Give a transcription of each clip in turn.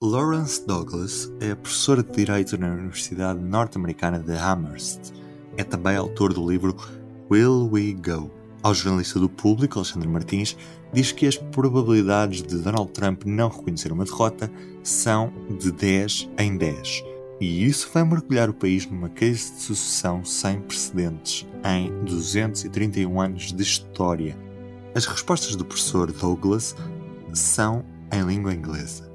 Lawrence Douglas é professora de Direito na Universidade Norte-Americana de Amherst. É também autor do livro Will We Go? Ao jornalista do público, Alexandre Martins, diz que as probabilidades de Donald Trump não reconhecer uma derrota são de 10 em 10. E isso vai mergulhar o país numa crise de sucessão sem precedentes em 231 anos de história. As respostas do professor Douglas são em língua inglesa.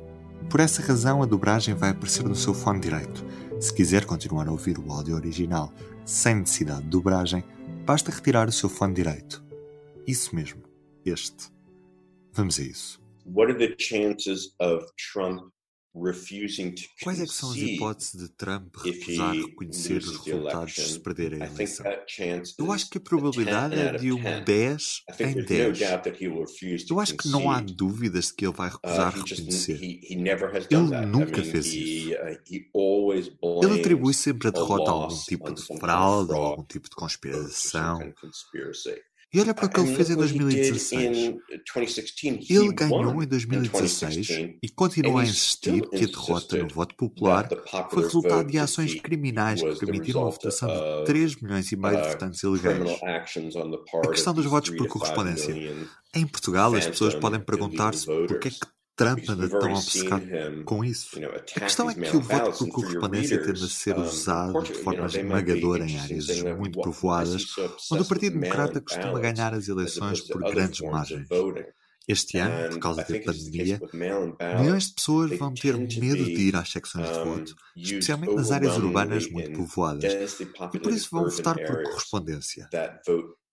Por essa razão, a dobragem vai aparecer no seu fone direito. Se quiser continuar a ouvir o áudio original sem necessidade de dobragem, basta retirar o seu fone direito. Isso mesmo, este. Vamos a isso. What are the chances of Trump Quais é são as hipóteses de Trump recusar reconhecer os resultados se perder a eleição? Eu acho que a probabilidade é de um 10 em 10. Eu acho que não há dúvidas de que ele vai recusar reconhecer. Ele nunca fez isso. Uh, ele atribui sempre a derrota a algum tipo de fraude, a algum tipo de conspiração. E olha para o que ele fez em 2016. Ele ganhou em 2016 e continua a insistir que a derrota no voto popular foi resultado de ações criminais que permitiram a votação de 3 milhões e meio de votantes ilegais. A questão dos votos por correspondência. Em Portugal, as pessoas podem perguntar-se por é que Trump anda tão obcecado com isso. A questão é que o voto por correspondência tende a ser usado de forma esmagadora em áreas muito povoadas, onde o Partido Democrata costuma ganhar as eleições por grandes margens. Este ano, por causa da pandemia, milhões de pessoas vão ter medo de ir às secções de voto, especialmente nas áreas urbanas muito povoadas, e por isso vão votar por correspondência.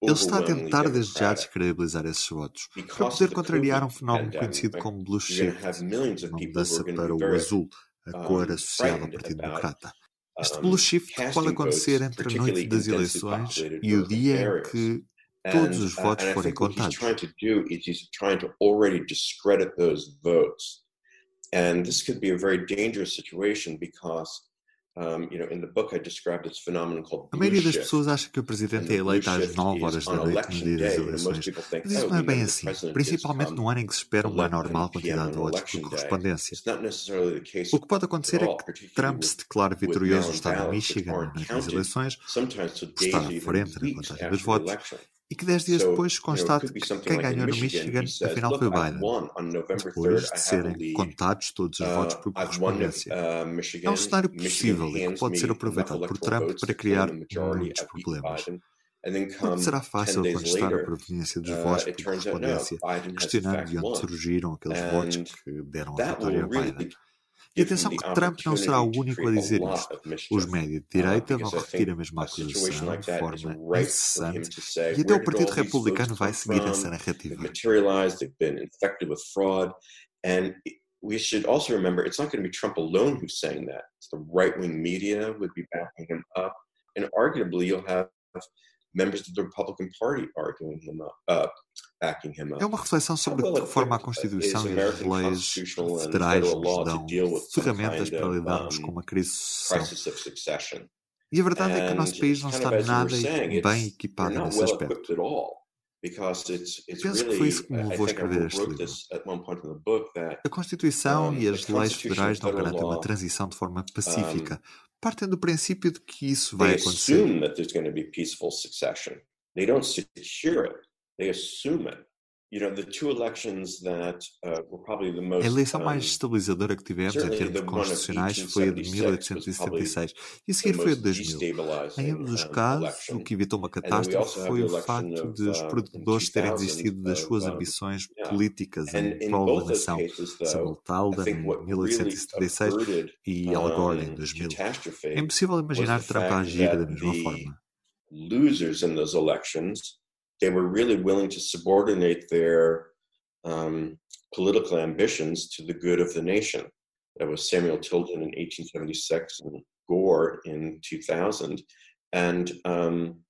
Ele está a tentar desde já descredibilizar esses votos, para poder contrariar um fenómeno conhecido como blue shift, uma mudança para o azul, a cor associada ao Partido Democrata. Este blue shift pode acontecer entre a noite das eleições e o dia em que todos os votos forem contados. And this could be a very dangerous situation because a maioria das pessoas acha que o presidente é eleito às 9 horas da noite no dia das eleições. Mas isso não é bem assim, principalmente no ano em que se espera uma normal quantidade de votos por correspondência. O que pode acontecer é que Trump se declare vitorioso no estado de Michigan na noite das eleições, por estar à frente na contagem dos votos, e que dez dias depois constate que quem ganhou no Michigan afinal foi Biden, depois de serem contados todos os votos por correspondência. É um cenário possível e que pode ser aproveitado por Trump para criar muitos problemas. Não será fácil contestar a proveniência dos votos por correspondência, questionando de onde surgiram aqueles votos que deram a vitória a Biden. E atenção que Trump não será o único a dizer isto. Os médias de direita vão repetir a mesma acusação de forma incessante e até o Partido Republicano vai seguir essa narrativa. we should also remember it's not going to be Trump alone who's saying that. It's the right wing media would be backing him up. And arguably, you'll have members of the Republican Party arguing him up, uh, backing him up. É uma reflexão sobre de que forma a Constituição e as leis federais nos dão ferramentas para lidarmos com uma crise de sucessão. E a verdade é que o nosso país não está nada bem equipado nesse aspecto. Penso que foi isso que me levou a escrever este livro. A Constituição e as leis federais não garantem uma transição de forma pacífica, partem do princípio de que isso vai acontecer. They don't secure it. They assume it. A eleição mais estabilizadora que tivemos em termos constitucionais foi a de 1876 e a seguir foi a de 2000. Em ambos os casos, o que evitou uma catástrofe foi o facto de os produtores terem desistido das suas ambições políticas em prol da nação. Samuel Talden em 1876 e Al Gore em 2000. É impossível imaginar Trump a agir da mesma forma. Losers in those elections they were really willing to subordinate their um, political ambitions to the good of the nation. That was Samuel Tilden in 1876 and Gore in 2000. And um,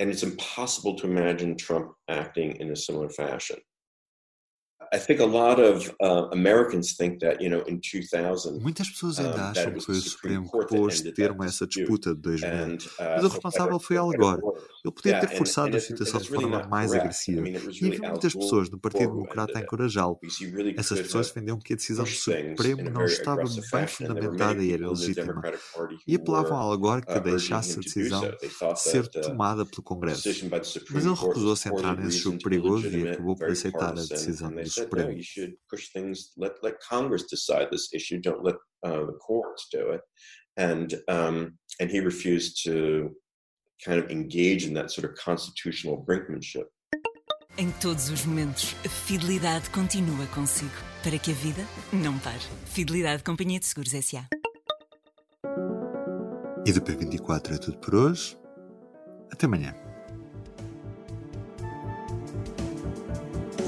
and it's impossible to imagine Trump acting in a similar fashion. I think a lot of uh, Americans think that, you know, in 2000, Muitas pessoas ainda um, acham que foi o Supremo que pôs termo a essa disputa de 2000. And, uh, Mas o responsável foi Al Gore. Ele podia ter forçado a situação de forma mais agressiva. E havia muitas pessoas no Partido Democrata a encorajá-lo. Essas pessoas defendiam que a decisão do Supremo não estava bem fundamentada e era legítima. E apelavam a Al Gore que uh, deixasse a decisão ser uh, tomada pelo Congresso. Mas ele recusou-se a entrar nesse jogo perigoso e acabou por aceitar a decisão do Supremo. No, you should push things. Let let Congress decide this issue. Don't let uh, the courts do it. And um, and he refused to kind of engage in that sort of constitutional brinkmanship. Em todos os momentos, a fidelidade continua consigo para que a vida não pare. Fidelidade Companhia de Seguros S.A. E do P24 é tudo por hoje. Até amanhã.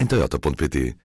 em toyota.pt